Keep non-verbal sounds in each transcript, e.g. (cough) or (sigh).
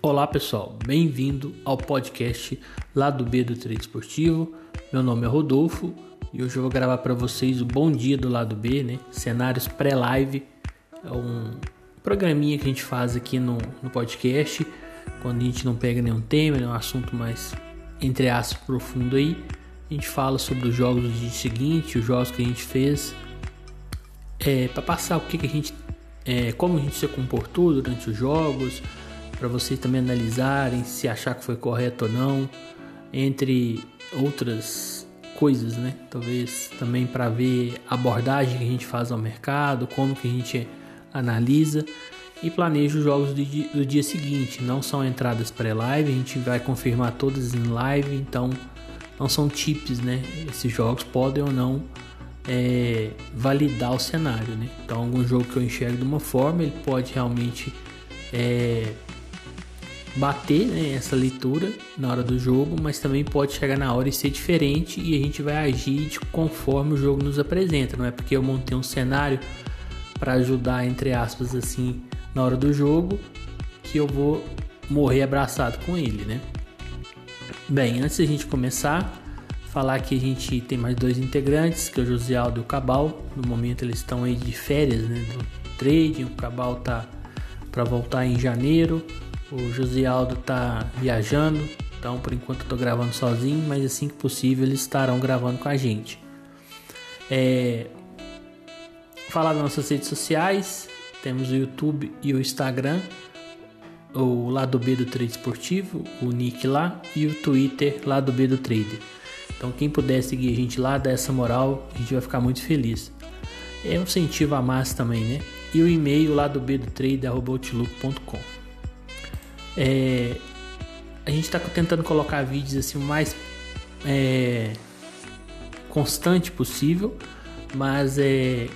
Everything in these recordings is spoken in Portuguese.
Olá pessoal, bem-vindo ao podcast Lado B do Trade Esportivo. Meu nome é Rodolfo e hoje eu vou gravar para vocês o Bom Dia do Lado B, né? Cenários pré-live. É um programinha que a gente faz aqui no, no podcast quando a gente não pega nenhum tema, é um assunto mais entre aspas profundo aí. A gente fala sobre os jogos do dia seguinte, os jogos que a gente fez, é, para passar o que, que a gente, é, como a gente se comportou durante os jogos para vocês também analisarem se achar que foi correto ou não, entre outras coisas, né? Talvez também para ver a abordagem que a gente faz ao mercado, como que a gente analisa e planeja os jogos do dia, do dia seguinte. Não são entradas pré-live, a gente vai confirmar todas em live, então não são tips, né? Esses jogos podem ou não é, validar o cenário, né? Então, algum jogo que eu enxergo de uma forma, ele pode realmente é, bater né, essa leitura na hora do jogo, mas também pode chegar na hora e ser diferente e a gente vai agir de conforme o jogo nos apresenta. Não é porque eu montei um cenário para ajudar, entre aspas, assim, na hora do jogo, que eu vou morrer abraçado com ele, né? Bem, antes da gente começar, falar que a gente tem mais dois integrantes, que é o José Aldo e o Cabal. No momento eles estão aí de férias, né, do trading. O Cabal tá para voltar em janeiro. O José Aldo tá viajando, então por enquanto eu tô gravando sozinho, mas assim que possível eles estarão gravando com a gente. É... Falar das nossas redes sociais, temos o YouTube e o Instagram, o lado B do Trade Esportivo, o nick lá, e o Twitter lado B do Trader. Então quem puder seguir a gente lá, dar essa moral, a gente vai ficar muito feliz. É um incentivo a mais também, né? E o e-mail lado B do trader.outlook.com. É, a gente está tentando colocar vídeos assim o mais é, constante possível, mas é,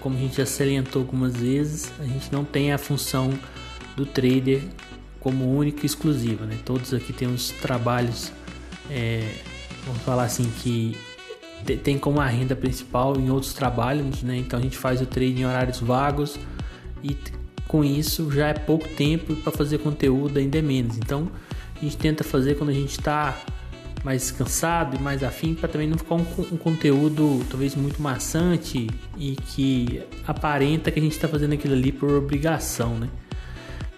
como a gente já salientou algumas vezes, a gente não tem a função do trader como única e exclusiva. Né? Todos aqui temos trabalhos, é, vamos falar assim, que tem como a renda principal em outros trabalhos, né? então a gente faz o trade em horários vagos e com isso já é pouco tempo para fazer conteúdo ainda é menos. Então a gente tenta fazer quando a gente está mais cansado e mais afim para também não ficar um, um, conteúdo talvez muito maçante e que aparenta que a gente está fazendo aquilo ali por obrigação, né?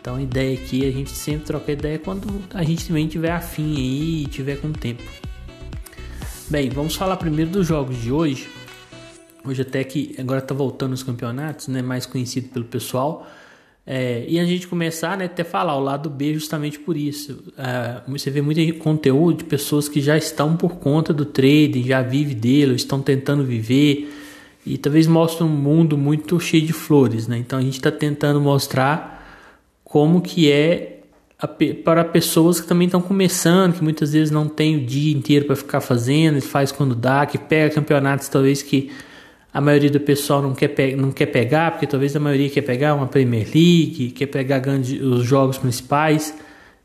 Então a ideia aqui é a gente sempre trocar ideia quando a gente também tiver afim aí e tiver com tempo. Bem, vamos falar primeiro dos jogos de hoje. Hoje até que agora está voltando os campeonatos, né? Mais conhecido pelo pessoal. É, e a gente começar né, até falar o lado B justamente por isso. É, você vê muito conteúdo de pessoas que já estão por conta do trading, já vivem dele, estão tentando viver e talvez mostram um mundo muito cheio de flores. Né? Então a gente está tentando mostrar como que é a, para pessoas que também estão começando, que muitas vezes não tem o dia inteiro para ficar fazendo, faz quando dá, que pega campeonatos talvez que a maioria do pessoal não quer, não quer pegar, porque talvez a maioria quer pegar uma Premier League, quer pegar os jogos principais.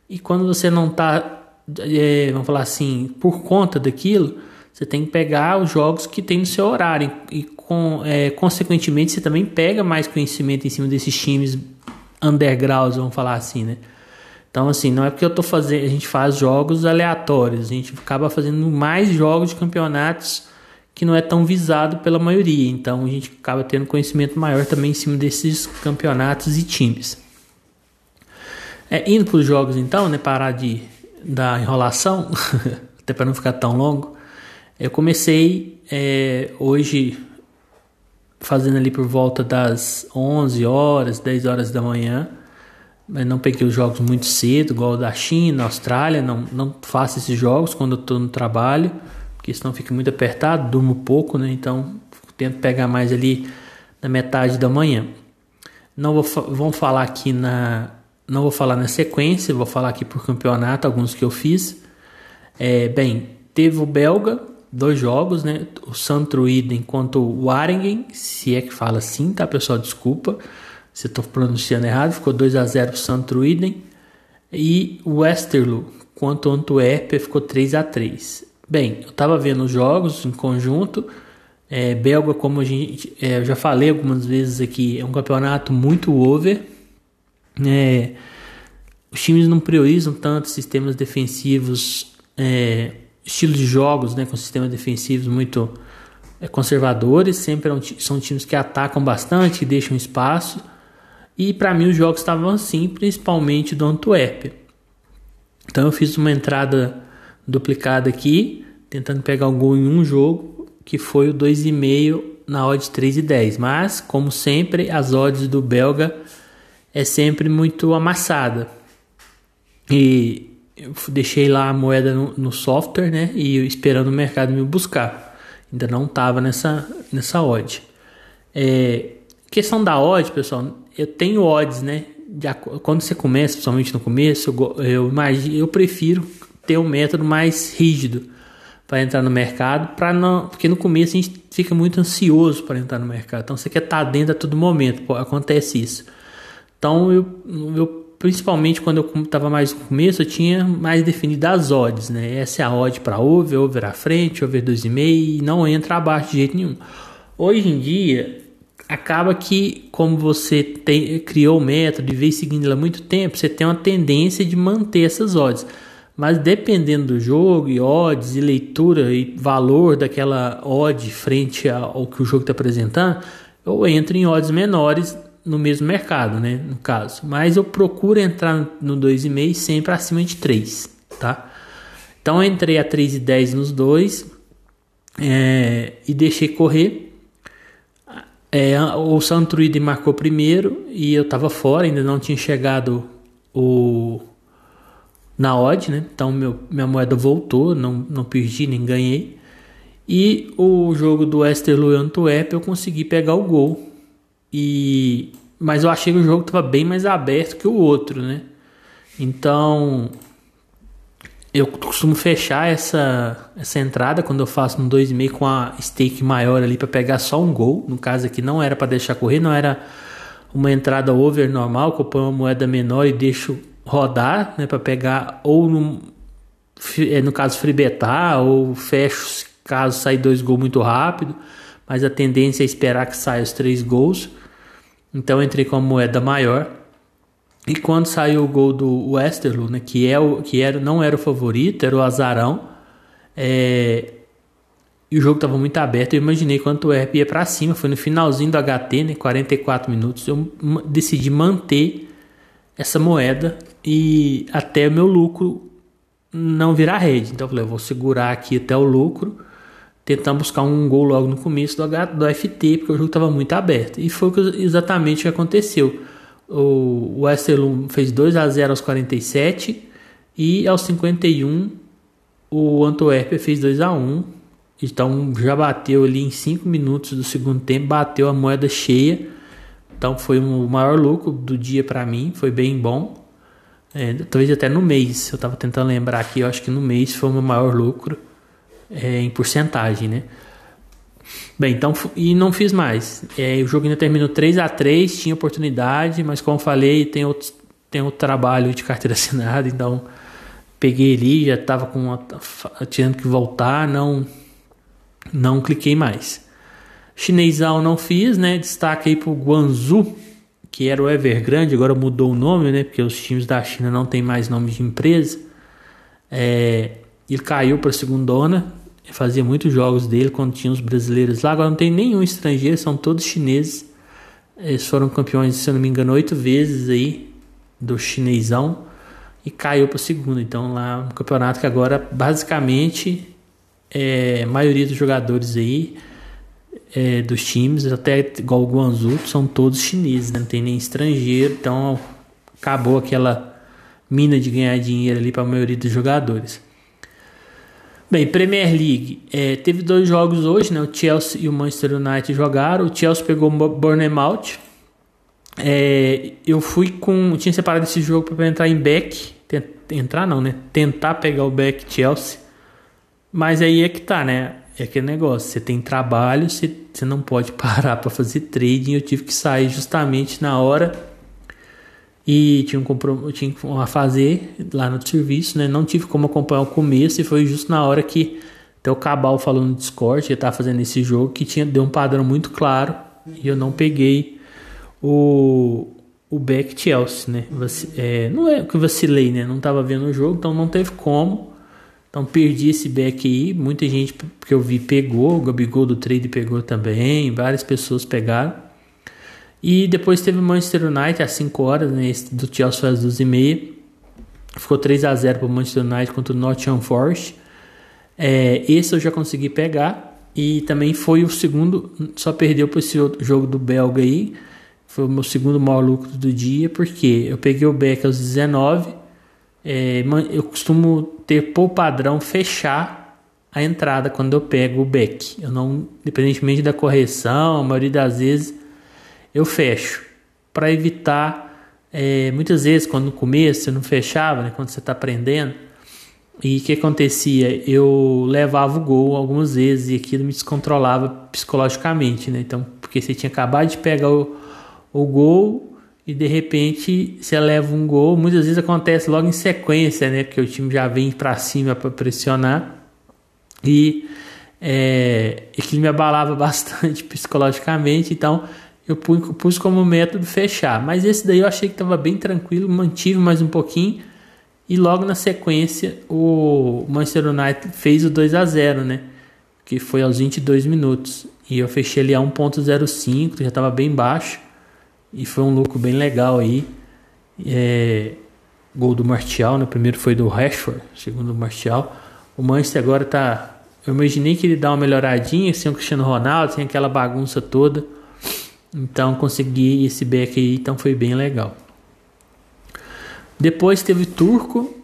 E quando você não está, é, vamos falar assim, por conta daquilo, você tem que pegar os jogos que tem no seu horário. E, com, é, consequentemente, você também pega mais conhecimento em cima desses times undergrounds, vamos falar assim, né? Então, assim, não é porque eu tô fazendo, a gente faz jogos aleatórios, a gente acaba fazendo mais jogos de campeonatos que não é tão visado pela maioria. Então a gente acaba tendo conhecimento maior também em cima desses campeonatos e times. É, indo para os jogos então, né, parar de da enrolação, (laughs) até para não ficar tão longo, eu comecei é, hoje fazendo ali por volta das 11 horas, 10 horas da manhã, mas não peguei os jogos muito cedo, igual o da China, Austrália, não, não faço esses jogos quando eu estou no trabalho porque senão fica muito apertado, durmo pouco, né? Então tento pegar mais ali na metade da manhã. Não vou vamos falar aqui na não vou falar na sequência, vou falar aqui por campeonato alguns que eu fiz. É, bem, teve o belga, dois jogos, né? O Santruiden contra o Waringen, se é que fala assim, tá, pessoal? Desculpa se eu estou pronunciando errado. Ficou 2 a 0 o Santruiden. E o Westerlo contra o Antwerp ficou 3 a 3 Bem, eu estava vendo os jogos em conjunto. É, belga, como a gente, é, eu já falei algumas vezes aqui, é um campeonato muito over. É, times não priorizam tanto sistemas defensivos, é, estilo de jogos, né, com sistemas defensivos muito é, conservadores. Sempre é são times que atacam bastante, que deixam espaço. E para mim os jogos estavam assim, principalmente do Antwerp. Então eu fiz uma entrada duplicada aqui, tentando pegar o gol em um jogo, que foi o 2,5 na odd 3,10. Mas, como sempre, as odds do belga é sempre muito amassada. E eu deixei lá a moeda no, no software, né? E esperando o mercado me buscar. Ainda não estava nessa, nessa odd. É, questão da odd, pessoal, eu tenho odds, né? De, quando você começa, principalmente no começo, eu, eu, imagino, eu prefiro ter um método mais rígido para entrar no mercado, para não, porque no começo a gente fica muito ansioso para entrar no mercado. Então você quer estar tá dentro a todo momento, pô, acontece isso. Então eu, eu principalmente quando eu estava mais no começo, eu tinha mais definido as odds, né? Essa é a odd para over, over à frente, over 2,5 e não entra abaixo de jeito nenhum. Hoje em dia, acaba que como você tem, criou o método e veio seguindo ele há muito tempo, você tem uma tendência de manter essas odds. Mas dependendo do jogo e odds e leitura e valor daquela odd frente ao que o jogo está apresentando, eu entro em odds menores no mesmo mercado, né, no caso. Mas eu procuro entrar no 2,5 sempre acima de 3, tá? Então entrei a 3,10 nos dois é, e deixei correr. É, o Santruide marcou primeiro e eu estava fora, ainda não tinha chegado o na odd, né? Então meu, minha moeda voltou, não, não perdi nem ganhei. E o jogo do Westerlo e Antwerp eu consegui pegar o gol e mas eu achei que o jogo estava bem mais aberto que o outro, né? Então eu costumo fechar essa, essa entrada quando eu faço no 2,5 com a stake maior ali para pegar só um gol. No caso aqui não era para deixar correr, não era uma entrada over normal, que eu ponho uma moeda menor e deixo rodar, né, para pegar ou no, é, no caso freebetar ou fecho caso sair dois gols muito rápido, mas a tendência é esperar que saia os três gols. Então entrei com a moeda maior. E quando saiu o gol do Westerlo, né, que, é o, que era, não era o favorito, era o azarão, é, e o jogo estava muito aberto, eu imaginei quanto o ERP ia para cima, foi no finalzinho do HT, né, 44 minutos, eu decidi manter essa moeda e até o meu lucro não virar rede. Então eu falei, eu vou segurar aqui até o lucro tentando buscar um gol logo no começo do, do FT, porque o jogo estava muito aberto. E foi exatamente o que aconteceu. O Westerlum fez 2 a 0 aos 47 e aos 51 o Antwerp fez 2 a 1 então já bateu ali em 5 minutos do segundo tempo, bateu a moeda cheia. Então foi o maior lucro do dia para mim, foi bem bom. É, talvez até no mês, eu estava tentando lembrar aqui, eu acho que no mês foi o meu maior lucro é, em porcentagem, né? Bem, então, e não fiz mais. É, o jogo ainda terminou 3 a 3 tinha oportunidade, mas como falei, tem outro, tem outro trabalho de carteira (laughs) assinada, então peguei ali, já estava com uma, tendo que voltar, não não cliquei mais. Chinesão não fiz, né? Destaque aí pro Guangzhou, que era o Evergrande, agora mudou o nome, né? Porque os times da China não tem mais nome de empresa. É, ele caiu para a segundona. Fazia muitos jogos dele quando tinha os brasileiros lá. Agora não tem nenhum estrangeiro, são todos chineses. Eles foram campeões, se eu não me engano, oito vezes aí do chinesão e caiu para a segunda. Então lá um campeonato que agora basicamente é, a maioria dos jogadores aí é, dos times, até igual o Guangzhou, são todos chineses, né? não tem nem estrangeiro. Então acabou aquela mina de ganhar dinheiro ali para a maioria dos jogadores. Bem, Premier League. É, teve dois jogos hoje, né? O Chelsea e o Manchester United jogaram. O Chelsea pegou o Bournemouth. É, eu fui com. Tinha separado esse jogo para entrar em back. Entrar não, né? Tentar pegar o back Chelsea. Mas aí é que tá, né? É aquele negócio. Você tem trabalho, você, você não pode (laughs) parar para fazer trading. Eu tive que sair justamente na hora e tinha um tinha a fazer lá no serviço, né? Não tive como acompanhar o começo e foi justo na hora que até o Cabal falou no Discord, ele tava fazendo esse jogo que tinha deu um padrão muito claro e eu não peguei o, o Beck Chelsea, né? É, não é que vacilei, né? Não tava vendo o jogo, então não teve como. Então perdi esse back aí. Muita gente que eu vi pegou, o Gabigol do trade pegou também, várias pessoas pegaram. E depois teve o Manchester United às 5 horas, né? Do Chelsea foi às 12 e meia. Ficou 3 a 0 para o Manchester United contra o Nottingham Forest. É, esse eu já consegui pegar. E também foi o segundo, só perdeu para esse jogo do Belga aí foi o meu segundo maior lucro do dia, porque eu peguei o back aos 19. É, eu costumo ter por padrão fechar a entrada quando eu pego o back. Eu não, independentemente da correção, a maioria das vezes eu fecho para evitar. É, muitas vezes, quando no começo eu não fechava, né, quando você está aprendendo, e o que acontecia? Eu levava o gol algumas vezes e aquilo me descontrolava psicologicamente, né? Então, porque você tinha acabado de pegar o, o gol e de repente você leva um gol. Muitas vezes acontece logo em sequência, né? Porque o time já vem para cima para pressionar e é, aquilo me abalava (laughs) bastante psicologicamente. Então eu pus como método fechar. Mas esse daí eu achei que estava bem tranquilo, mantive mais um pouquinho. E logo na sequência o Manchester United fez o 2 a 0 né? Que foi aos 22 minutos. E eu fechei ali a 1.05, já estava bem baixo. E foi um lucro bem legal aí. É, gol do Martial, né? Primeiro foi do Rashford, segundo o Martial. O Manchester agora tá. Eu imaginei que ele dá uma melhoradinha, sem o Cristiano Ronaldo, sem aquela bagunça toda. Então consegui esse back aí, então foi bem legal. Depois teve Turco.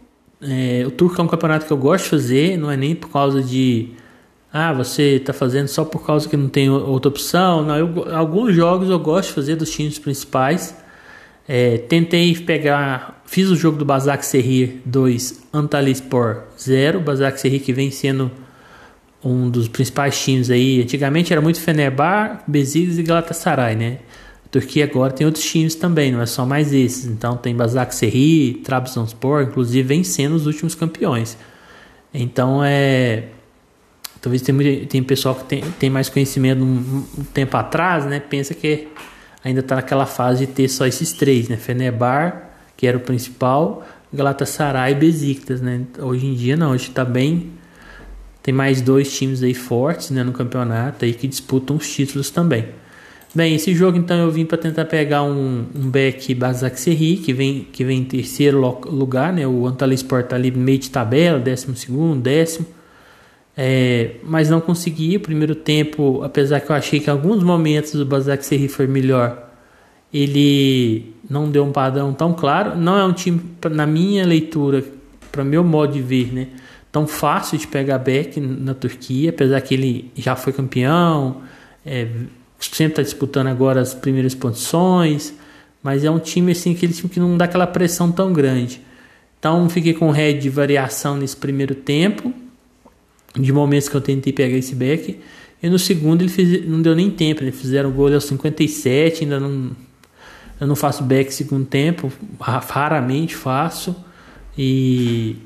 É, o Turco é um campeonato que eu gosto de fazer, não é nem por causa de ah, você está fazendo só por causa que não tem outra opção. Não, eu, alguns jogos eu gosto de fazer dos times principais. É, tentei pegar, fiz o jogo do Basak Serrir 2, Antalyaspor 0. Basak Serrir que vem sendo um dos principais times aí. Antigamente era muito Fenerbahçe, Besiktas e Galatasaray, né? A Turquia agora tem outros times também, não é só mais esses. Então tem Basak Serrir, Trabzonspor, inclusive vem sendo os últimos campeões. Então é Talvez tem, tem pessoal que tem, tem mais conhecimento um, tempo atrás, né? Pensa que ainda está naquela fase de ter só esses três, né? Fenebar, que era o principal, Galatasaray e Besiktas, né? Hoje em dia não, hoje está bem... Tem mais dois times aí fortes né, no campeonato aí que disputam os títulos também. Bem, esse jogo então eu vim para tentar pegar um, um back Basak Serri, que vem, que vem em terceiro lugar, né? O Antalyaspor está ali meio de tabela, décimo segundo, décimo. É, mas não consegui. O primeiro tempo, apesar que eu achei que em alguns momentos o Basak Serri foi melhor, ele não deu um padrão tão claro. Não é um time, na minha leitura, para meu modo de ver, né, tão fácil de pegar back na Turquia, apesar que ele já foi campeão, é, sempre está disputando agora as primeiras posições, mas é um time assim aquele time que não dá aquela pressão tão grande. Então fiquei com head de variação nesse primeiro tempo de momentos que eu tentei pegar esse back. E no segundo ele fez, não deu nem tempo, eles fizeram o gol aos 57, ainda não eu não faço back segundo tempo, raramente faço. E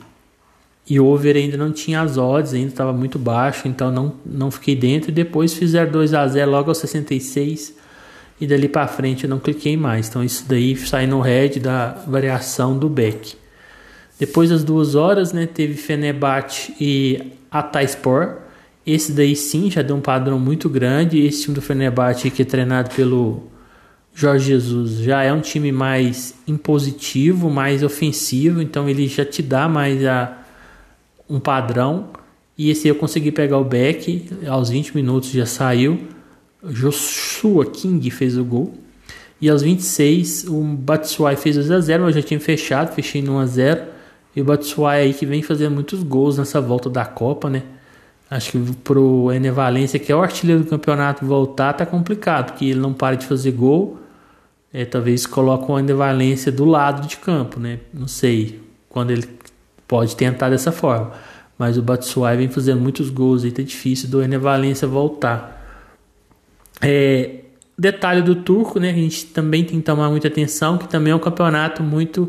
e over ainda não tinha as odds, ainda estava muito baixo, então não não fiquei dentro e depois fizeram 2 a 0 logo aos 66 e dali para frente eu não cliquei mais. Então isso daí sai no head da variação do back. Depois das duas horas, né, teve Fenerbahçe e Atayspor. Esse daí sim já deu um padrão muito grande. Esse time do Fenerbahçe que é treinado pelo Jorge Jesus já é um time mais impositivo, mais ofensivo, então ele já te dá mais a, um padrão. E esse eu consegui pegar o back, aos 20 minutos já saiu. Joshua King fez o gol. E aos 26 o Batshuayi fez o 0x0, eu já tinha fechado, fechei no 1x0. E o Batshuayi aí que vem fazendo muitos gols nessa volta da Copa, né? Acho que pro Ener Valência, que é o artilheiro do campeonato, voltar tá complicado, porque ele não para de fazer gol. É, talvez coloque o Ener Valência do lado de campo, né? Não sei quando ele pode tentar dessa forma. Mas o Batshuayi vem fazendo muitos gols aí, tá difícil do Ener Valência voltar. É, detalhe do turco, né? A gente também tem que tomar muita atenção, que também é um campeonato muito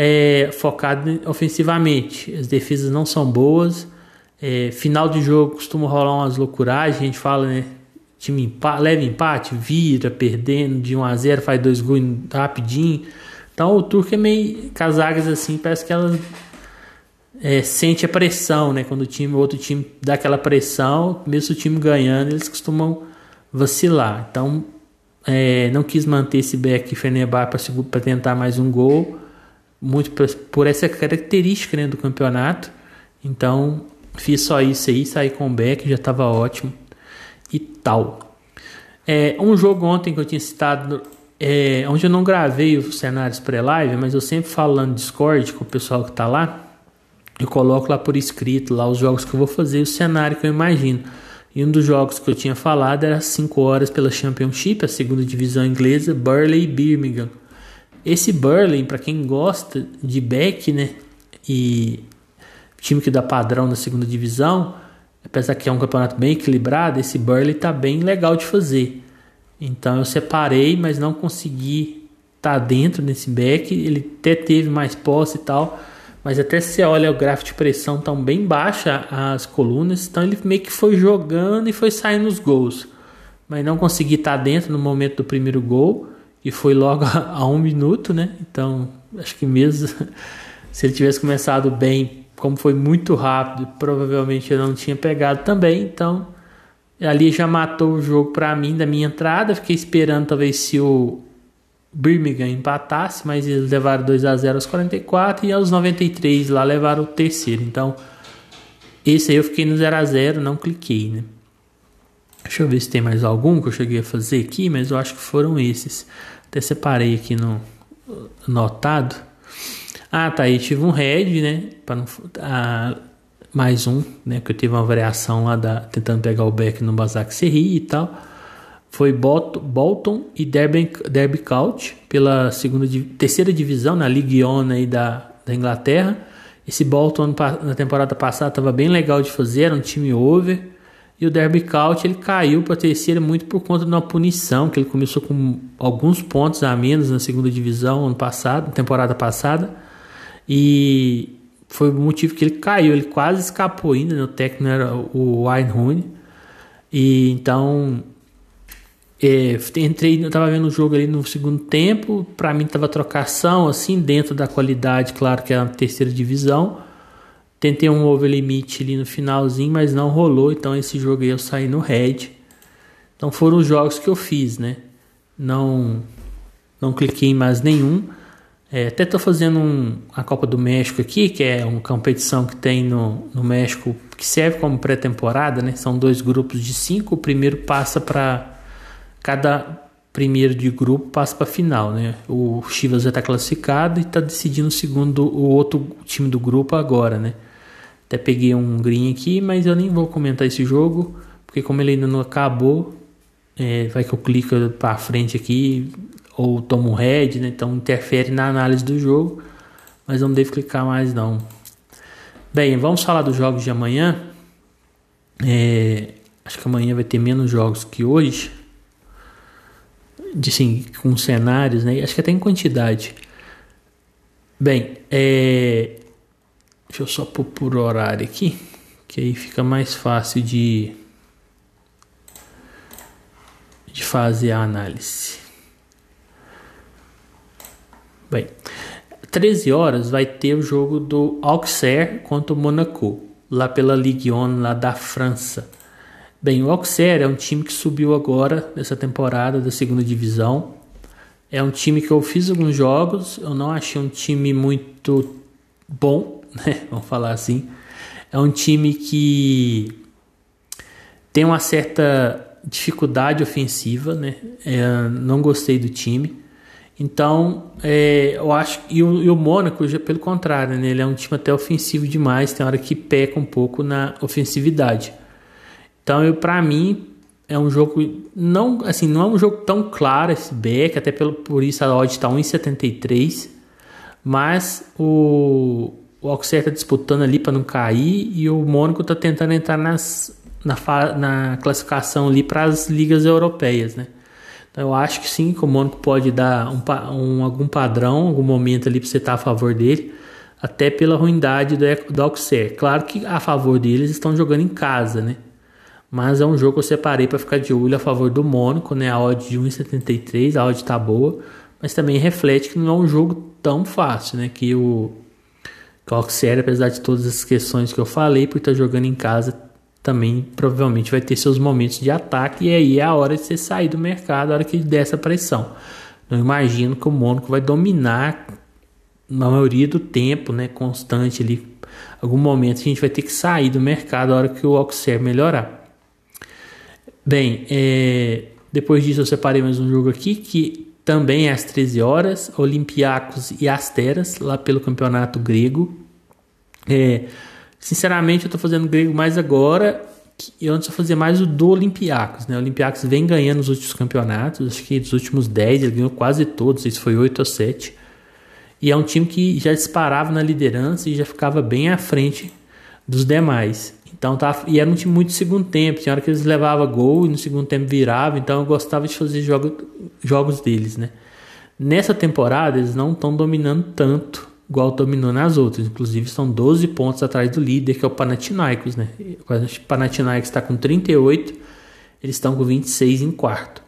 é, focado ofensivamente. As defesas não são boas. É, final de jogo costuma rolar umas loucuragens. A gente fala, né? time empa leva empate, vira, perdendo de 1 a 0 faz dois gols rapidinho. Então o turco é meio. Com as zagas assim, parece que elas é, sente a pressão, né? Quando o time, o outro time dá aquela pressão, mesmo o time ganhando, eles costumam vacilar. Então, é, não quis manter esse back Fenerbahçe para tentar mais um gol, muito por, essa característica né, do campeonato. Então, fiz só isso aí, saí com o back, já estava ótimo e tal. É, um jogo ontem que eu tinha citado, é, onde eu não gravei os cenários pré-live, mas eu sempre falando no Discord com o pessoal que está lá, eu coloco lá por escrito lá os jogos que eu vou fazer, o cenário que eu imagino. E um dos jogos que eu tinha falado era 5 horas pela Championship, a segunda divisão inglesa, Burley Birmingham. Esse Burley, para quem gosta de back, né, e time que dá padrão na segunda divisão, apesar que é um campeonato bem equilibrado, esse Burley tá bem legal de fazer. Então eu separei, mas não consegui estar tá dentro desse back. Ele até teve mais posse e tal, mas até se olha o gráfico de pressão tão bem baixa as colunas, então ele meio que foi jogando e foi saindo os gols, mas não consegui estar dentro no momento do primeiro gol e foi logo (laughs) a, um minuto, né? Então acho que mesmo (laughs) se ele tivesse começado bem, como foi muito rápido, provavelmente eu não tinha pegado também, então ali já matou o jogo para mim da minha entrada. Fiquei esperando talvez se o Birmingham empatasse, mas eles levaram 2 a 0 aos 44 e aos 93 lá levaram o terceiro. Então, esse aí eu fiquei no 0 a 0, não cliquei, né? Deixa eu ver se tem mais algum que eu cheguei a fazer aqui, mas eu acho que foram esses. Até separei aqui no notado. Ah, tá aí tive um head, né? Para não ah, mais um, né, que eu tive uma variação lá da tentando pegar o back no Basak Serri e tal foi Bolton e Derby, Derby County pela segunda, terceira divisão na League One aí da, da Inglaterra. Esse Bolton na temporada passada estava bem legal de fazer, era um time over. E o Derby County ele caiu para a terceira muito por conta de uma punição, que ele começou com alguns pontos a menos na segunda divisão ano passado, temporada passada. E foi o motivo que ele caiu, ele quase escapou ainda, né? o técnico era o Wayne Rooney. E então é, entrei, eu tava vendo o jogo ali no segundo tempo, para mim tava trocação, assim, dentro da qualidade, claro que é a terceira divisão. Tentei um over limite ali no finalzinho, mas não rolou, então esse jogo aí eu saí no red. Então foram os jogos que eu fiz, né? Não não cliquei em mais nenhum. É, até tô fazendo um, a Copa do México aqui, que é uma competição que tem no, no México que serve como pré-temporada, né? São dois grupos de cinco. O primeiro passa para cada primeiro de grupo passa para a final, né? O Chivas já está classificado e está decidindo o segundo, o outro time do grupo agora, né? Até peguei um green aqui, mas eu nem vou comentar esse jogo, porque como ele ainda não acabou, é, vai que eu clico para frente aqui ou tomo head, né? Então interfere na análise do jogo, mas não devo clicar mais não. Bem, vamos falar dos jogos de amanhã. É, acho que amanhã vai ter menos jogos que hoje de, assim, com cenários, né? Acho que até em quantidade. Bem, é... deixa eu só pôr por horário aqui, que aí fica mais fácil de, de fazer a análise. Bem, 13 horas vai ter o jogo do Auxerre contra o Monaco, lá pela Ligue 1 lá da França. Bem, o Auxerre é um time que subiu agora nessa temporada da segunda divisão. É um time que eu fiz alguns jogos, eu não achei um time muito bom, (laughs) né? Vamos falar assim. É um time que tem uma certa dificuldade ofensiva, né? É, não gostei do time. Então, é, eu acho e o, e o Mônaco, já, pelo contrário, né? ele é um time até ofensivo demais, tem hora que peca um pouco na ofensividade. Então, para mim, é um jogo não assim não é um jogo tão claro esse back, até pelo, por isso a odd está 1,73, mas o, o Auxerre está disputando ali para não cair e o Mônaco está tentando entrar nas, na, na classificação ali para as ligas europeias, né? Então eu acho que sim, que o Mônaco pode dar um, um, algum padrão, algum momento ali para você estar tá a favor dele, até pela ruindade do, do. Claro que a favor deles estão jogando em casa, né? Mas é um jogo que eu separei para ficar de olho a favor do Mônaco, né? A odd de 1,73, a odd tá boa, mas também reflete que não é um jogo tão fácil, né? Que o, que o Auxerre, apesar de todas as questões que eu falei, por estar jogando em casa, também provavelmente vai ter seus momentos de ataque e aí é a hora de você sair do mercado, a hora que der essa pressão. Não imagino que o Mônaco vai dominar na maioria do tempo, né, constante ali. Algum momento a gente vai ter que sair do mercado a hora que o Auxerre melhorar. Bem, é, depois disso eu separei mais um jogo aqui que também é às 13 horas, Olympiacos e Asteras, lá pelo campeonato grego. É, sinceramente eu estou fazendo grego mais agora, e antes eu fazia mais o do Olympiacos. Né? O Olympiacos vem ganhando os últimos campeonatos, acho que dos últimos 10 ele ganhou quase todos, isso foi 8 ou 7. E é um time que já disparava na liderança e já ficava bem à frente dos demais. Então tá, e era um time muito segundo tempo, tinha hora que eles levavam gol e no segundo tempo virava, então eu gostava de fazer jogo, jogos deles, né? Nessa temporada eles não estão dominando tanto igual dominou nas outras, inclusive estão 12 pontos atrás do líder que é o Panathinaikos, né? O Panathinaikos está com 38, eles estão com 26 em quarto.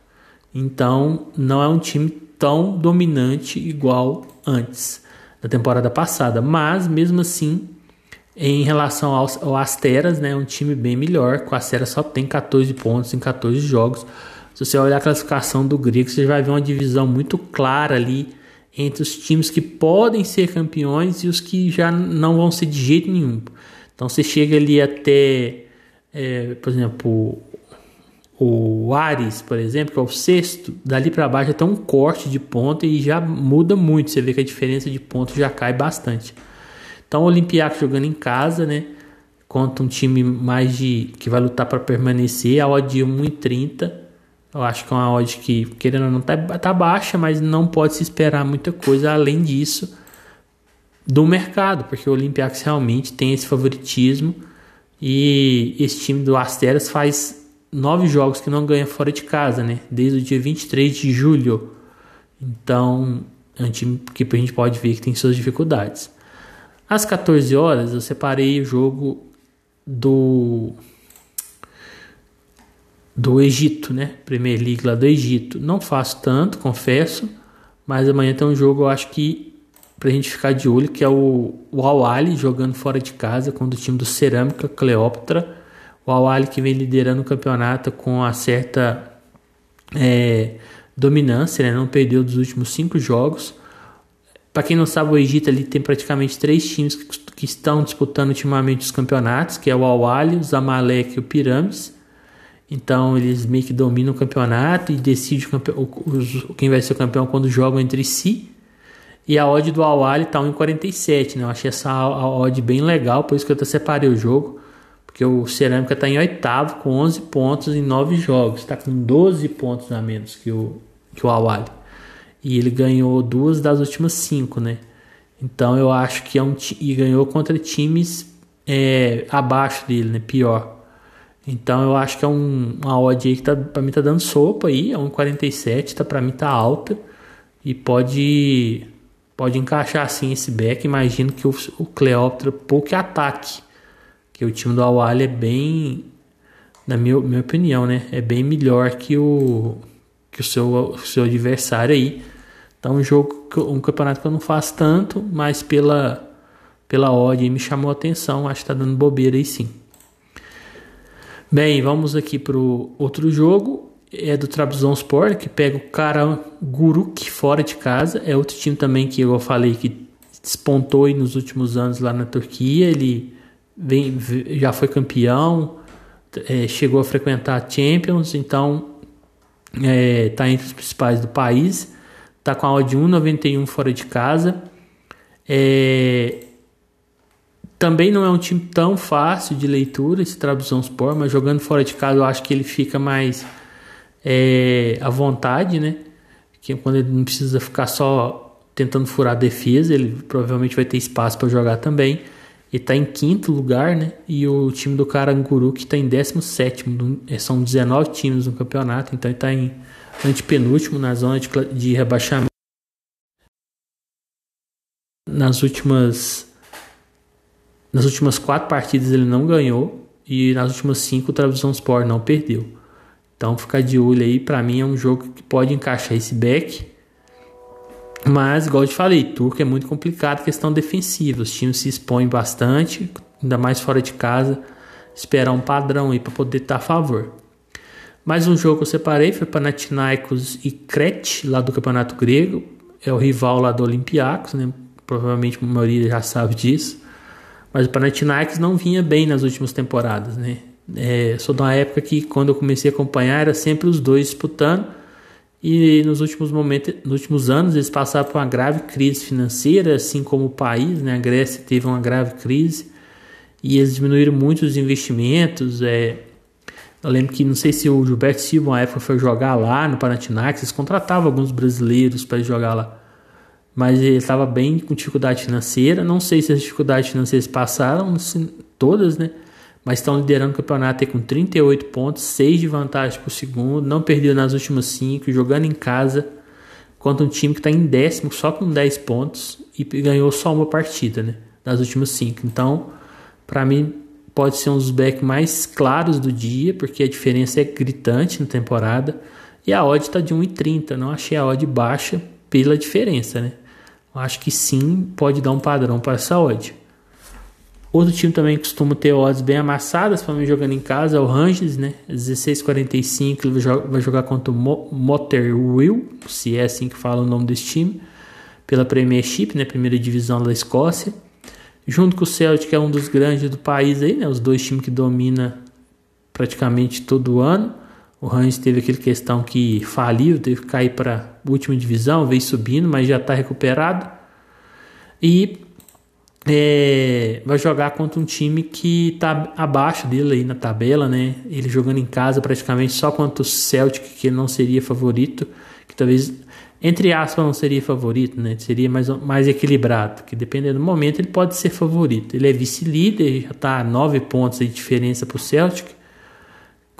Então não é um time tão dominante igual antes da temporada passada, mas mesmo assim em relação ao, ao Asteras, né, um time bem melhor. O Asteras só tem 14 pontos em 14 jogos. Se você olhar a classificação do Grego, você vai ver uma divisão muito clara ali entre os times que podem ser campeões e os que já não vão ser de jeito nenhum. Então você chega ali até, é, por exemplo, o Ares, por exemplo, que é o sexto, dali para baixo até um corte de ponto e já muda muito. Você vê que a diferença de pontos já cai bastante. Então o Olympiacos jogando em casa, né? Contra um time mais de que vai lutar para permanecer, a odd de 1,30. Eu acho que é uma odd que, querendo ou não, tá, tá baixa, mas não pode se esperar muita coisa além disso do mercado, porque o Olympiacos realmente tem esse favoritismo e esse time do Asteras faz nove jogos que não ganha fora de casa, né? Desde o dia 23 de julho. Então, é um time que a gente pode ver que tem suas dificuldades. Às 14 horas eu separei o jogo do do Egito, né? Premier League lá do Egito. Não faço tanto, confesso, mas amanhã tem um jogo eu acho que pra gente ficar de olho, que é o, o Al jogando fora de casa contra o time do Cerâmica Cleópatra. O Al que vem liderando o campeonato com uma certa é, dominância, né? não perdeu dos últimos cinco jogos. Para quem não sabe, o Egito ali tem praticamente três times que, que estão disputando ultimamente os campeonatos, que é o Al-Wali, o Zamalek e o Pirâmides. Então eles meio que dominam o campeonato e decidem quem vai ser o campeão quando jogam entre si. E a odd do Al-Wali tá 1,47, né? Eu achei essa odd bem legal, por isso que eu até separei o jogo. Porque o Cerâmica está em oitavo com 11 pontos em 9 jogos. Está com 12 pontos a menos que o, que o Al-Wali. E ele ganhou duas das últimas cinco, né? Então eu acho que é um e ganhou contra times é, abaixo dele, né? Pior. Então eu acho que é um, uma odd aí que tá, pra mim tá dando sopa aí, é 1,47, tá, pra mim tá alta. E pode pode encaixar assim esse back. Imagino que o, o Cleópatra pouco ataque. Que o time do Awali é bem, na minha, minha opinião, né? É bem melhor que o, que o seu, o seu adversário aí. Então, um jogo, um campeonato que eu não faço tanto, mas pela, pela odd me chamou a atenção. Acho que tá dando bobeira aí sim. Bem, vamos aqui para o outro jogo. É do Trabzonspor, que pega o Karaguruk fora de casa. É outro time também que eu falei que despontou nos últimos anos lá na Turquia. Ele vem, já foi campeão, é, chegou a frequentar a Champions, então está é, tá entre os principais do país tá com a odd 1,91 fora de casa. É... Também não é um time tão fácil de leitura esse Trabzonspor, mas jogando fora de casa eu acho que ele fica mais é, à vontade, né? Que quando ele não precisa ficar só tentando furar a defesa, ele provavelmente vai ter espaço para jogar também. Ele está em quinto lugar, né? E o time do Caranguru que está em 17. São 19 times no campeonato, então ele está em antepenúltimo na zona de, de rebaixamento. Nas últimas nas últimas quatro partidas ele não ganhou e nas últimas cinco o Trabzonspor não perdeu. Então ficar de olho aí, para mim é um jogo que pode encaixar esse back. Mas, igual eu te falei, Turco é muito complicado, questão defensiva. Os times se expõem bastante, ainda mais fora de casa. Esperar um padrão aí para poder estar a favor. Mais um jogo que eu separei foi Panathinaikos e Crete, lá do Campeonato Grego. É o rival lá do Olympiacos, né? Provavelmente a maioria já sabe disso. Mas o Panathinaikos não vinha bem nas últimas temporadas, né? É, sou de uma época que quando eu comecei a acompanhar era sempre os dois disputando e nos últimos momentos, nos últimos anos eles passaram por uma grave crise financeira, assim como o país, né? A Grécia teve uma grave crise e eles diminuíram muito os investimentos. É, eu lembro que não sei se o Gilberto Silva uma época foi jogar lá no Panathinaikos, eles contratavam alguns brasileiros para jogar lá mas ele estava bem com dificuldade financeira. Não sei se as dificuldades financeiras passaram, todas, né? Mas estão liderando o campeonato com 38 pontos, 6 de vantagem por segundo, não perdeu nas últimas 5, jogando em casa contra um time que está em décimo, só com 10 pontos e ganhou só uma partida, né? Das últimas 5. Então, para mim, pode ser um dos backs mais claros do dia, porque a diferença é gritante na temporada. E a odd está de 1,30, não achei a odd baixa pela diferença, né? Acho que sim, pode dar um padrão para essa odd. Outro time também costuma ter odds bem amassadas, para mim jogando em casa, é o Rangers, né? 16,45 ele vai jogar contra o Motherwell, se é assim que fala o nome desse time, pela Premiership, né? Primeira divisão da Escócia. Junto com o Celtic, que é um dos grandes do país aí, né? Os dois times que domina praticamente todo ano. O Rangers teve aquele questão que faliu, teve que cair para a última divisão, veio subindo, mas já está recuperado. E é, vai jogar contra um time que está abaixo dele aí na tabela, né? Ele jogando em casa praticamente só contra o Celtic, que não seria favorito, que talvez, entre aspas, não seria favorito, né? Seria mais, mais equilibrado, que dependendo do momento ele pode ser favorito. Ele é vice-líder, já está a 9 pontos de diferença para o Celtic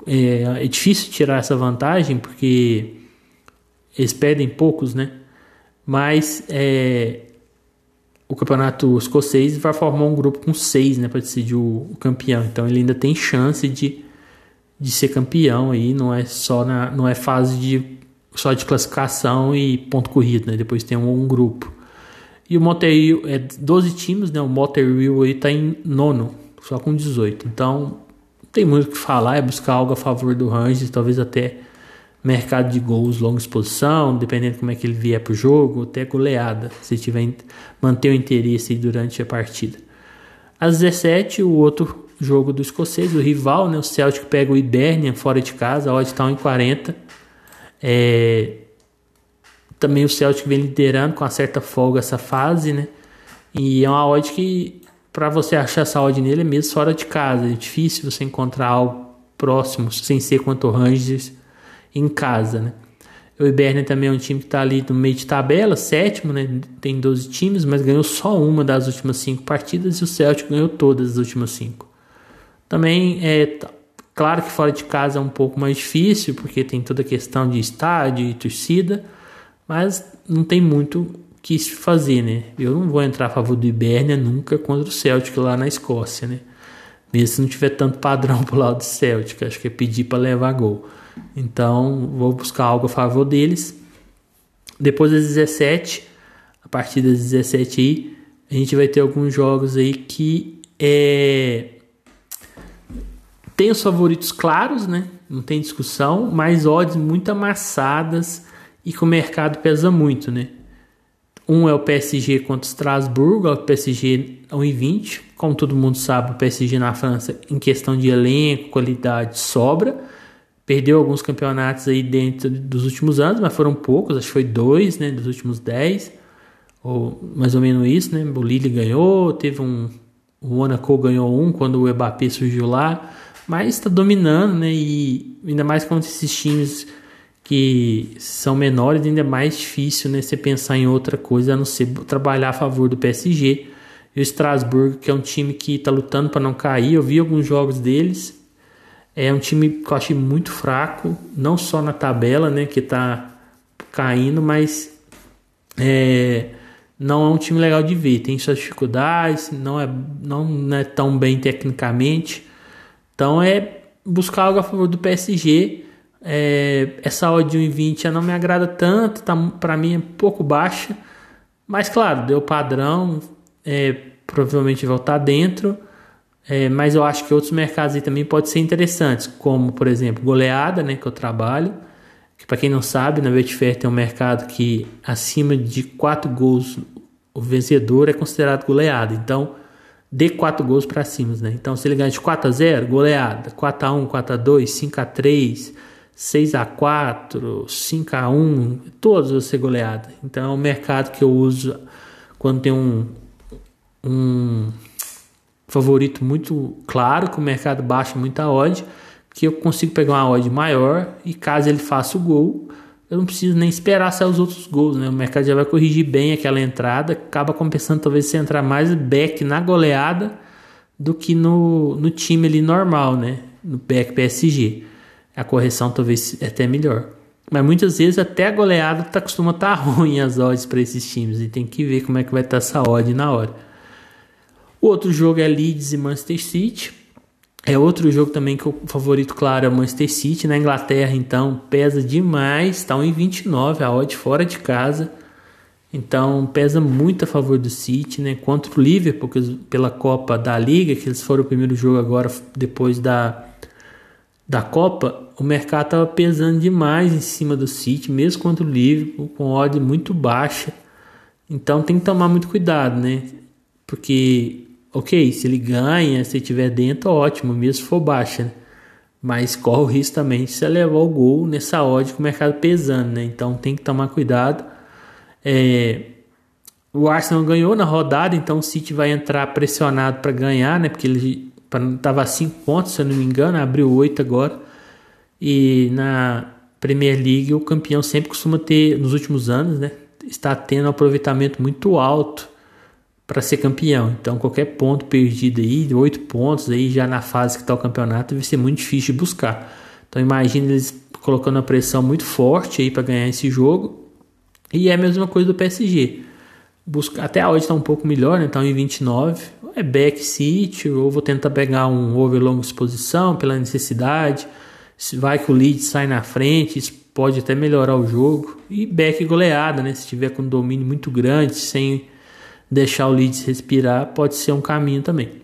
é, é difícil tirar essa vantagem porque eles perdem poucos, né? Mas é, o campeonato escocês vai formar um grupo com seis, né, para decidir o, o, campeão. Então ele ainda tem chance de, de ser campeão aí. Não é só na, não é fase de só de classificação e ponto corrido, né? Depois tem um, um grupo. E o Montreal é 12 times, né? O Montreal aí tá em nono, só com 18. Então tem muito o que falar, é buscar algo a favor do Rangers, talvez até mercado de gols, longa exposição, dependendo como é que ele vier para o jogo, até goleada, se tiver manter o interesse durante a partida. Às 17, o outro jogo do escocês, o rival, né, o Celtic pega o Hibernian fora de casa, a odd está em 40. É, também o Celtic vem liderando com uma certa folga essa fase, né? E é uma odd que para você achar saúde nele é mesmo fora de casa. É difícil você encontrar algo próximo, sem ser quanto Rangers, em casa, né? O Ibernia também é um time que está ali no meio de tabela, sétimo, né? Tem 12 times, mas ganhou só uma das últimas cinco partidas e o Celtic ganhou todas as últimas cinco. Também é claro que fora de casa é um pouco mais difícil, porque tem toda a questão de estádio e torcida, mas não tem muito quis fazer, né? Eu não vou entrar a favor do Ibernia nunca contra o Celtic lá na Escócia, né? Mesmo se não tiver tanto padrão (laughs) pro lado do Celtic, acho que é pedir para levar gol. Então, vou buscar algo a favor deles. Depois das 17, a partir das 17 aí, a gente vai ter alguns jogos aí que é tem os favoritos claros, né? Não tem discussão, mas odds muito amassadas e que o mercado pesa muito, né? Um é o PSG contra o Strasbourg, o PSG 1,20. Como todo mundo sabe, o PSG na França, em questão de elenco, qualidade, sobra. Perdeu alguns campeonatos aí dentro dos últimos anos, mas foram poucos, acho que foi dois, né, dos últimos dez, ou mais ou menos isso, né? O Lille ganhou, teve um, o Monaco ganhou um quando o Mbappé surgiu lá, mas está dominando, né? E ainda mais contra esses times que são menores, ainda é mais difícil né, você pensar em outra coisa a não ser trabalhar a favor do PSG. E o Strasbourg, que é um time que está lutando para não cair, eu vi alguns jogos deles. É um time que eu achei muito fraco, não só na tabela, né, que está caindo, mas é, não é um time legal de ver. Tem suas dificuldades, não é, não é tão bem tecnicamente. Então é buscar algo a favor do PSG. É, essa odd de 1,20 não me agrada tanto, tá, para mim é um pouco baixa. Mas claro, deu padrão, é, provavelmente voltar dentro. É, mas eu acho que outros mercados aí também podem ser interessantes, como por exemplo goleada, né, que eu trabalho. Que para quem não sabe, na Betfair tem um mercado que acima de 4 gols o vencedor é considerado goleada. Então, dê 4 gols para cima, né? Então, se ele ganha de 4 a 0, goleada. 4 a 1, 4 a 2, 5 a 3, 6 a 4, 5 a 1, todos vão ser goleada. Então, é um mercado que eu uso quando tem um um favorito muito claro, que o mercado baixa muita odd, que eu consigo pegar uma odd maior e caso ele faça o gol, eu não preciso nem esperar sair os outros gols, né? O mercado já vai corrigir bem aquela entrada, acaba compensando talvez você entrar mais back na goleada do que no, no time ali normal, né? No back PSG. A correção talvez é até melhor. Mas muitas vezes até a goleada tá, costuma estar tá (laughs) ruim as odds para esses times e tem que ver como é que vai estar tá essa odd na hora. O outro jogo é Leeds e Manchester City. É outro jogo também que o favorito, claro, é o Manchester City. Na Inglaterra, então, pesa demais. Está 1,29 a odd fora de casa. Então, pesa muito a favor do City, né? Contra o Liverpool, pela Copa da Liga, que eles foram o primeiro jogo agora, depois da, da Copa. O mercado estava pesando demais em cima do City, mesmo contra o Liverpool, com odd muito baixa. Então, tem que tomar muito cuidado, né? Porque ok, se ele ganha, se tiver dentro, ótimo, mesmo se for baixa, né? Mas corre o risco também de você levar o gol nessa odd com o mercado pesando, né? Então tem que tomar cuidado. É, o Arsenal ganhou na rodada, então o City vai entrar pressionado para ganhar, né? Porque ele estava a 5 pontos, se eu não me engano, abriu 8 agora. E na Premier League o campeão sempre costuma ter, nos últimos anos, né? Está tendo um aproveitamento muito alto para ser campeão. Então, qualquer ponto perdido aí, oito pontos aí já na fase que está o campeonato, vai ser muito difícil de buscar. Então, imagine eles colocando uma pressão muito forte aí para ganhar esse jogo. E é a mesma coisa do PSG. Busca, até a odd está um pouco melhor, né? Então, em 29, é back city, ou vou tentar pegar um over longa exposição pela necessidade. Vai que o lead sai na frente, isso pode até melhorar o jogo. E back goleada, né? Se tiver com domínio muito grande, sem deixar o Leeds respirar pode ser um caminho também.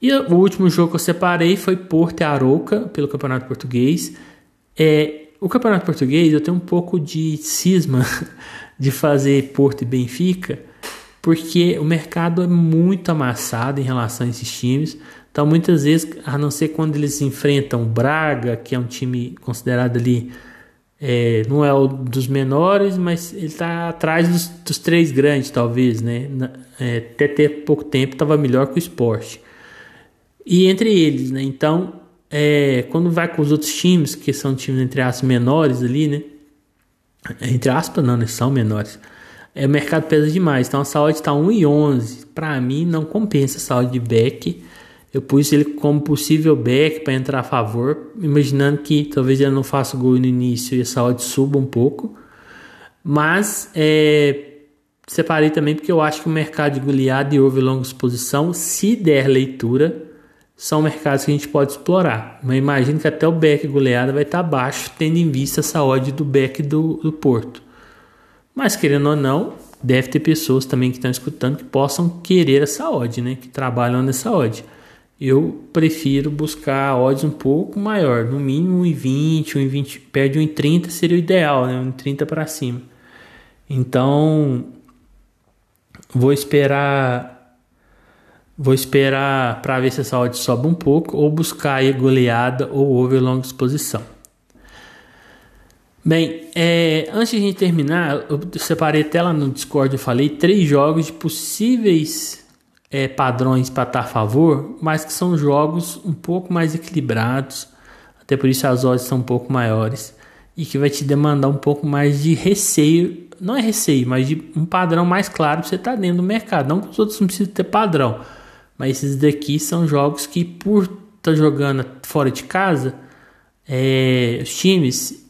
E o último jogo que eu separei foi Porto e Arouca, pelo Campeonato Português. É, o Campeonato Português eu tenho um pouco de cisma de fazer Porto e Benfica, porque o mercado é muito amassado em relação a esses times. Então, muitas vezes, a não ser quando eles enfrentam Braga, que é um time considerado ali é, não é o dos menores, mas ele está atrás dos, dos, três grandes, talvez, né? É, até ter pouco tempo estava melhor que o esporte. E entre eles, né? Então, é, quando vai com os outros times, que são times entre aspas menores ali, né? Entre aspas, não, né? São menores. É, o mercado pesa demais. Então a saúde está 1,11. Para mim, não compensa a saúde de Beck. Eu pus ele como possível back para entrar a favor, imaginando que talvez ele não faça gol no início e essa odd suba um pouco. Mas é, separei também porque eu acho que o mercado de goleada e over longa exposição, se der leitura, são mercados que a gente pode explorar. Mas imagino que até o back goleada vai estar baixo, tendo em vista essa odd do back do, do Porto. Mas querendo ou não, deve ter pessoas também que estão escutando que possam querer essa odd, né? Que trabalham nessa odd eu prefiro buscar odds um pouco maior, no mínimo 1,20, 1,20, perto de 1,30 seria o ideal, né? 1,30 para cima. Então, vou esperar vou esperar para ver se essa odd sobe um pouco ou buscar aí goleada ou over longa exposição. Bem, é, antes de a gente terminar, eu separei até lá no Discord, eu falei três jogos de possíveis é, padrões para estar a favor, mas que são jogos um pouco mais equilibrados, até por isso as odds são um pouco maiores e que vai te demandar um pouco mais de receio, não é receio, mas de um padrão mais claro para você estar tá dentro do mercado. Não que os outros não precisam ter padrão, mas esses daqui são jogos que por estar tá jogando fora de casa, é, os times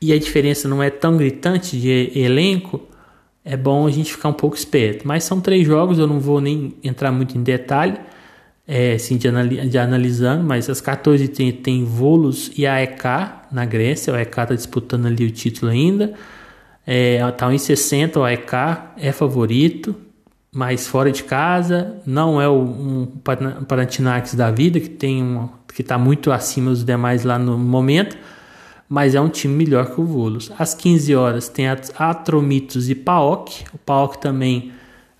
e a diferença não é tão gritante de elenco, é bom a gente ficar um pouco esperto. Mas são três jogos, eu não vou nem entrar muito em detalhe. é, assim, de, de analisando, mas às 14h30 tem Volos e a EK na Grécia. O EK está disputando ali o título ainda. É, tá em 60, o EK é favorito, mas fora de casa. Não é o um Panathinaikos da vida, que tem um, que está muito acima dos demais lá no momento. Mas é um time melhor que o Volos. Às 15 horas tem Atromitos e Paok. O Paok também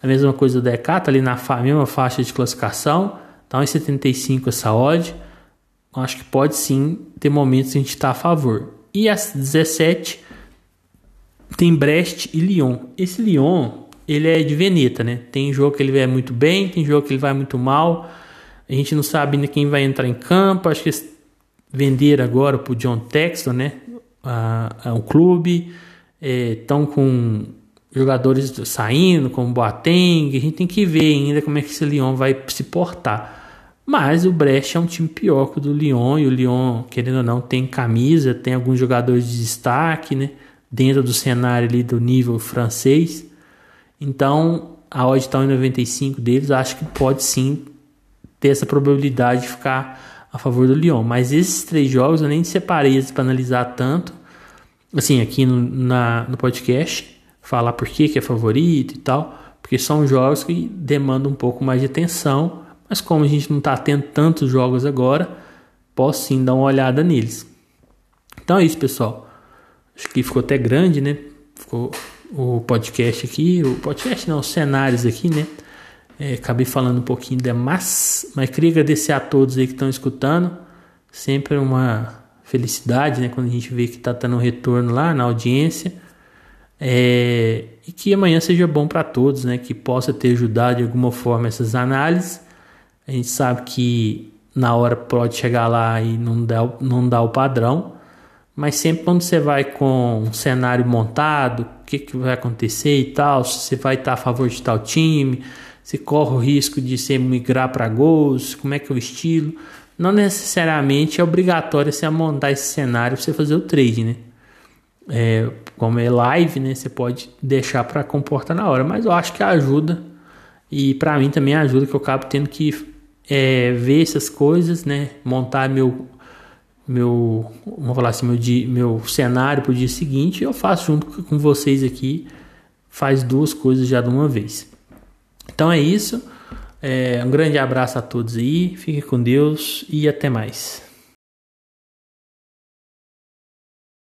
a mesma coisa do tá ali na mesma faixa de classificação. Tá 1,75 essa odd. Acho que pode sim ter momentos que a gente está a favor. E às 17 tem Brest e Lyon. Esse Lyon, ele é de Veneta, né? Tem jogo que ele vai muito bem, tem jogo que ele vai muito mal. A gente não sabe ainda quem vai entrar em campo. Acho que vender agora pro John Texton, né? A, a um clube. Estão é, com jogadores saindo, como Boateng. A gente tem que ver ainda como é que esse Lyon vai se portar. Mas o Brecht é um time pior que o do Lyon, e o Lyon, querendo ou não, tem camisa, tem alguns jogadores de destaque, né? Dentro do cenário ali do nível francês. Então, a odd está em 95 deles, acho que pode sim ter essa probabilidade de ficar a favor do Lyon. Mas esses três jogos eu nem separei para analisar tanto, assim, aqui no, na, no podcast, falar por que, que é favorito e tal, porque são jogos que demandam um pouco mais de atenção mas como a gente não está tendo tantos jogos agora, posso sim dar uma olhada neles. Então é isso, pessoal. Acho que ficou até grande, né? Ficou o podcast aqui, o podcast não, os cenários aqui, né? É, acabei falando um pouquinho demais, mas queria agradecer a todos aí que estão escutando. Sempre uma felicidade, né? Quando a gente vê que está tendo um retorno lá na audiência. É, e que amanhã seja bom para todos, né? Que possa ter ajudado de alguma forma essas análises a gente sabe que na hora pode chegar lá e não dá, não dá o padrão, mas sempre quando você vai com um cenário montado, o que, que vai acontecer e tal, se você vai estar a favor de tal time, se corre o risco de você migrar para gols, como é que é o estilo. Não necessariamente é obrigatório você montar esse cenário para você fazer o trade, né? É, como é live, né? Você pode deixar para comportar na hora, mas eu acho que ajuda e para mim também ajuda que eu acabo tendo que é, ver essas coisas, né? Montar meu meu, vamos falar assim, meu, dia, meu cenário para o dia seguinte, eu faço junto com vocês aqui, faz duas coisas já de uma vez. Então é isso. É, um grande abraço a todos aí, fiquem com Deus e até mais.